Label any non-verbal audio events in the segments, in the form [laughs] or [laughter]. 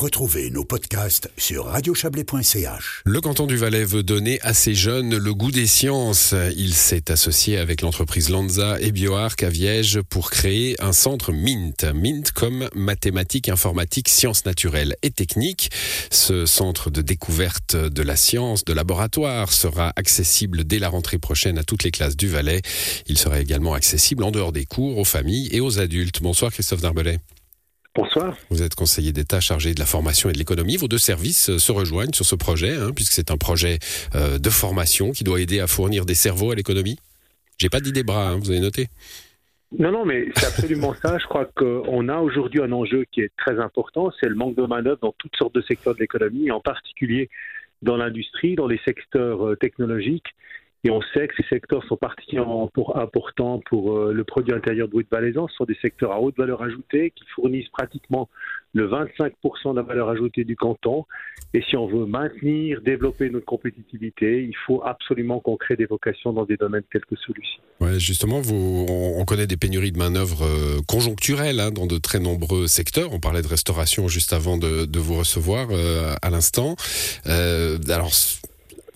Retrouvez nos podcasts sur radiochablais.ch. Le canton du Valais veut donner à ses jeunes le goût des sciences. Il s'est associé avec l'entreprise Lanza et BioArc à Viège pour créer un centre MINT. MINT comme mathématiques, informatique, sciences naturelles et techniques. Ce centre de découverte de la science, de laboratoire, sera accessible dès la rentrée prochaine à toutes les classes du Valais. Il sera également accessible en dehors des cours aux familles et aux adultes. Bonsoir Christophe Darbelet. Bonsoir. Vous êtes conseiller d'État chargé de la formation et de l'économie. Vos deux services euh, se rejoignent sur ce projet, hein, puisque c'est un projet euh, de formation qui doit aider à fournir des cerveaux à l'économie. J'ai pas dit des bras, hein, vous avez noté Non, non, mais c'est absolument ça. Je crois qu'on a aujourd'hui un enjeu qui est très important, c'est le manque de main-d'œuvre dans toutes sortes de secteurs de l'économie, en particulier dans l'industrie, dans les secteurs euh, technologiques. Et on sait que ces secteurs sont particulièrement importants pour euh, le produit intérieur brut valaisan. Ce sont des secteurs à haute valeur ajoutée qui fournissent pratiquement le 25% de la valeur ajoutée du canton. Et si on veut maintenir, développer notre compétitivité, il faut absolument qu'on crée des vocations dans des domaines tels que celui-ci. Ouais, justement, on, connaît des pénuries de main-d'œuvre euh, conjoncturelles hein, dans de très nombreux secteurs. On parlait de restauration juste avant de, de vous recevoir euh, à l'instant. Alors,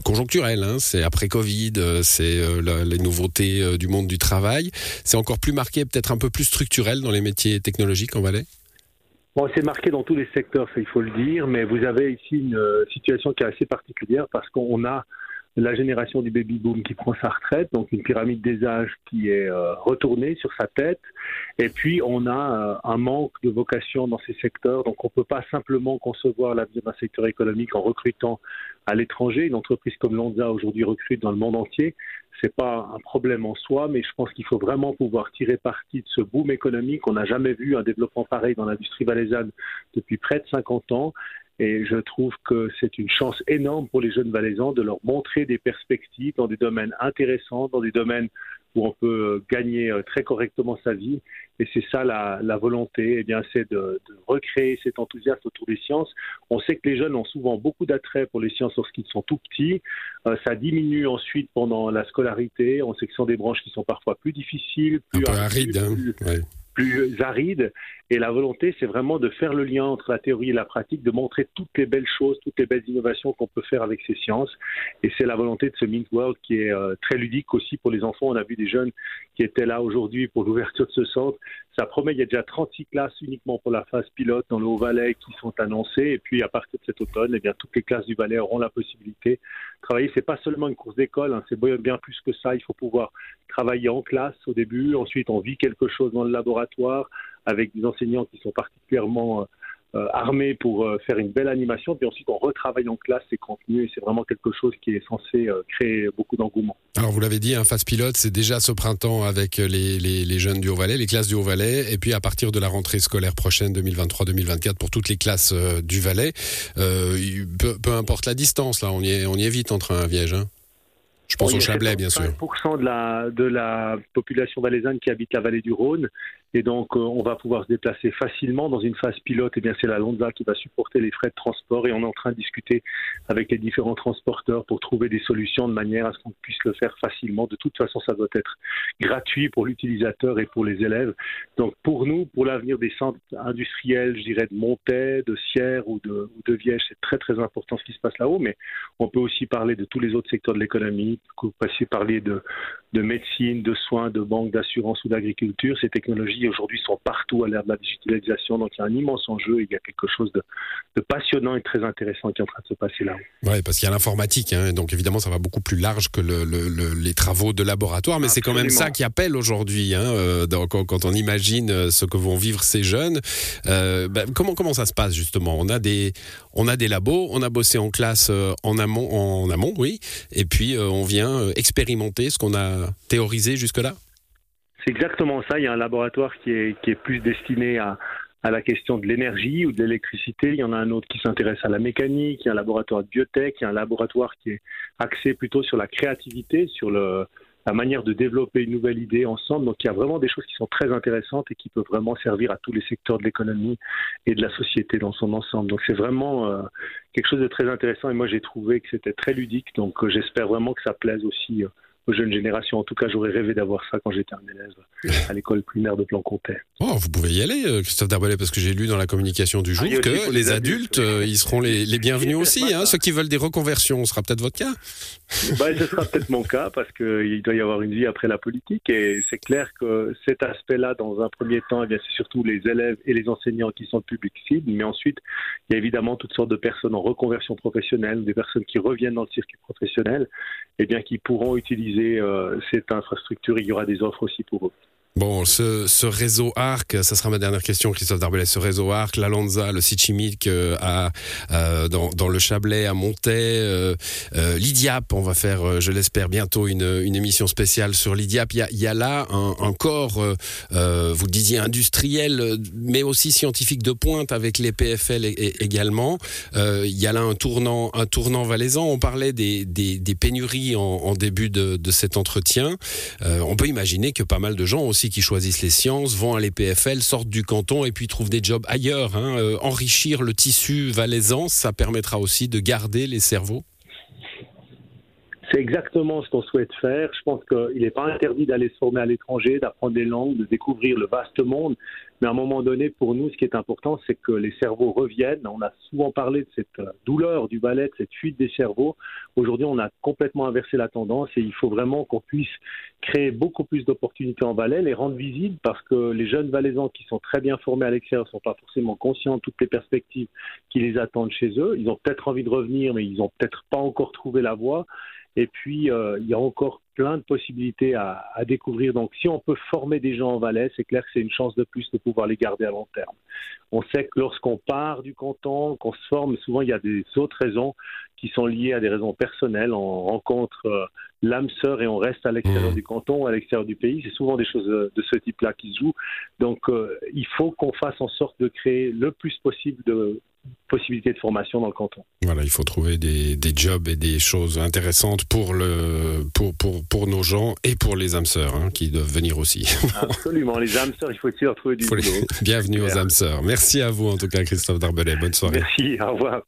conjoncturel. Hein. C'est après Covid, euh, c'est euh, les nouveautés euh, du monde du travail. C'est encore plus marqué, peut-être un peu plus structurel dans les métiers technologiques en Valais? Bon, c'est marqué dans tous les secteurs, il faut le dire, mais vous avez ici une situation qui est assez particulière parce qu'on a la génération du baby boom qui prend sa retraite, donc une pyramide des âges qui est euh, retournée sur sa tête, et puis on a euh, un manque de vocation dans ces secteurs, donc on ne peut pas simplement concevoir l'avenir d'un secteur économique en recrutant à l'étranger. Une entreprise comme Lonza aujourd'hui recrute dans le monde entier. C'est pas un problème en soi, mais je pense qu'il faut vraiment pouvoir tirer parti de ce boom économique. On n'a jamais vu un développement pareil dans l'industrie valaisanne depuis près de 50 ans. Et je trouve que c'est une chance énorme pour les jeunes Valaisans de leur montrer des perspectives dans des domaines intéressants, dans des domaines où on peut gagner euh, très correctement sa vie. Et c'est ça la, la, volonté, eh bien, c'est de, de, recréer cet enthousiasme autour des sciences. On sait que les jeunes ont souvent beaucoup d'attrait pour les sciences lorsqu'ils sont tout petits. Euh, ça diminue ensuite pendant la scolarité. On sait que ce sont des branches qui sont parfois plus difficiles, plus un peu arides. Hein. Ouais plus aride. Et la volonté, c'est vraiment de faire le lien entre la théorie et la pratique, de montrer toutes les belles choses, toutes les belles innovations qu'on peut faire avec ces sciences. Et c'est la volonté de ce Mint World qui est euh, très ludique aussi pour les enfants. On a vu des jeunes qui étaient là aujourd'hui pour l'ouverture de ce centre. Ça promet, il y a déjà 36 classes uniquement pour la phase pilote dans le Haut-Valais qui sont annoncées. Et puis à partir de cet automne, eh bien, toutes les classes du Valais auront la possibilité travailler. C'est pas seulement une course d'école, hein, c'est bien plus que ça. Il faut pouvoir travailler en classe au début. Ensuite, on vit quelque chose dans le laboratoire avec des enseignants qui sont particulièrement euh, armés pour euh, faire une belle animation. Puis ensuite, on retravaille en classe ces contenus et c'est vraiment quelque chose qui est censé créer beaucoup d'engouement. Alors, vous l'avez dit, un phase pilote, c'est déjà ce printemps avec les, les, jeunes du Haut-Valais, les classes du Haut-Valais, et puis à partir de la rentrée scolaire prochaine 2023-2024 pour toutes les classes du Valais. Peu, importe la distance, là, on y est, on y est vite entre un Viège. Hein je pense au Chablais, bien sûr. 5% de la, de la population valaisanne qui habite la vallée du Rhône. Et donc, euh, on va pouvoir se déplacer facilement dans une phase pilote. Et eh bien, c'est la Lonza qui va supporter les frais de transport. Et on est en train de discuter avec les différents transporteurs pour trouver des solutions de manière à ce qu'on puisse le faire facilement. De toute façon, ça doit être gratuit pour l'utilisateur et pour les élèves. Donc, pour nous, pour l'avenir des centres industriels, je dirais de Montaix, de Sierre ou de, ou de Viège, c'est très, très important ce qui se passe là-haut. Mais on peut aussi parler de tous les autres secteurs de l'économie. Vous passez parler de, de médecine, de soins, de banque, d'assurance ou d'agriculture. Ces technologies aujourd'hui sont partout à l'ère de la digitalisation, donc il y a un immense enjeu et il y a quelque chose de, passionnant et très intéressant qui est en train de se passer là. Oui, parce qu'il y a l'informatique, hein, donc évidemment ça va beaucoup plus large que les travaux de laboratoire, mais c'est quand même ça qui appelle aujourd'hui, hein, euh, quand, on imagine euh, ce que vont vivre ces jeunes. Euh, ben, comment, comment ça se passe justement? On a, des, on a des labos, on a bossé en classe en amont, en amont, oui, et puis on vient expérimenter ce qu'on a théorisé jusque-là? C'est exactement ça. Il y a un laboratoire qui est, plus destiné à, la question de l'énergie ou de l'électricité. Il y en a un autre qui s'intéresse à la mécanique. Il y a un laboratoire de biotech. Il y a un laboratoire qui est axé plutôt sur la créativité, sur la manière de développer une nouvelle idée ensemble. Donc il y a vraiment des choses qui sont très intéressantes et qui peuvent vraiment servir à tous les secteurs de l'économie et de la société dans son ensemble. Donc c'est vraiment euh, quelque chose de très intéressant et moi j'ai trouvé que c'était très ludique. Donc euh, j'espère vraiment que ça plaise aussi. Aux jeunes générations. En tout cas, j'aurais rêvé d'avoir ça quand j'étais un élève à l'école primaire de Plancontais. Oh, vous pouvez y aller, euh, Christophe Darbelet, parce que j'ai lu dans la communication du jour ah, que les, adultes, euh, ils seront les, bienvenus aussi. Hein, ceux qui veulent des reconversions, ce sera peut-être votre cas. [laughs] Bah, ce sera peut-être mon cas, parce qu'il doit y avoir une vie après la politique. Et c'est clair que cet aspect-là, dans un premier temps, eh c'est surtout les élèves et les enseignants qui sont le public cible. Mais ensuite, il y a évidemment toutes sortes de personnes en reconversion professionnelle, des personnes qui reviennent dans le circuit professionnel, et eh bien, qui pourront utiliser euh, cette infrastructure. Il y aura des offres aussi pour eux. Bon, ce, ce, réseau ARC, ça sera ma dernière question, Christophe Darbelet. Ce réseau ARC, la Lanza, le Sichimic euh, à, euh, dans, dans, le Chablais, à Montaix, euh, euh l'IDIAP, on va faire, je l'espère, bientôt une, une, émission spéciale sur l'IDIAP. Il y a, y a là un, un corps, vous le disiez, industriel, mais aussi scientifique de pointe avec les PFL également. il y a là un tournant, un tournant valaisan. On parlait des, des, des pénuries en, en, début de, de cet entretien. on peut imaginer que pas mal de gens aussi qui choisissent les sciences vont à l'EPFL, sortent du canton et puis trouvent des jobs ailleurs. Hein. Euh, enrichir le tissu valaisan, ça permettra aussi de garder les cerveaux c'est exactement ce qu'on souhaite faire. Je pense qu'il n'est pas interdit d'aller se former à l'étranger, d'apprendre des langues, de découvrir le vaste monde. Mais à un moment donné, pour nous, ce qui est important, c'est que les cerveaux reviennent. On a souvent parlé de cette euh, douleur du ballet, de cette fuite des cerveaux. Aujourd'hui, on a complètement inversé la tendance et il faut vraiment qu'on puisse créer beaucoup plus d'opportunités en Valais, les rendre visibles parce que les jeunes valaisans qui sont très bien formés à l'extérieur ne sont pas forcément conscients de toutes les perspectives qui les attendent chez eux. Ils ont peut-être envie de revenir, mais ils n'ont peut-être pas encore trouvé la voie. Et puis, euh, il y a encore plein de possibilités à, à, découvrir. Donc, si on peut former des gens en Valais, c'est clair que c'est une chance de plus de pouvoir les garder à long terme. On sait que lorsqu'on part du canton, qu'on se forme, souvent il y a des autres raisons qui sont liées à des raisons personnelles. On rencontre euh, l'âme sœur et on reste à l'extérieur mmh. du canton, à l'extérieur du pays. C'est souvent des choses de, ce type-là qui se jouent. Donc, euh, il faut qu'on fasse en sorte de créer le plus possible de possibilités de formation dans le canton. Voilà, il faut trouver des, des jobs et des choses intéressantes pour, le, pour, pour, pour nos gens et pour les âmes sœurs hein, qui doivent venir aussi. [laughs] Absolument, les âmes sœurs, il faut aussi retrouver du boulot. [laughs] Bienvenue aux âmes sœurs. Merci à vous en tout cas, Christophe Darbelet. Bonne soirée. Merci, au revoir.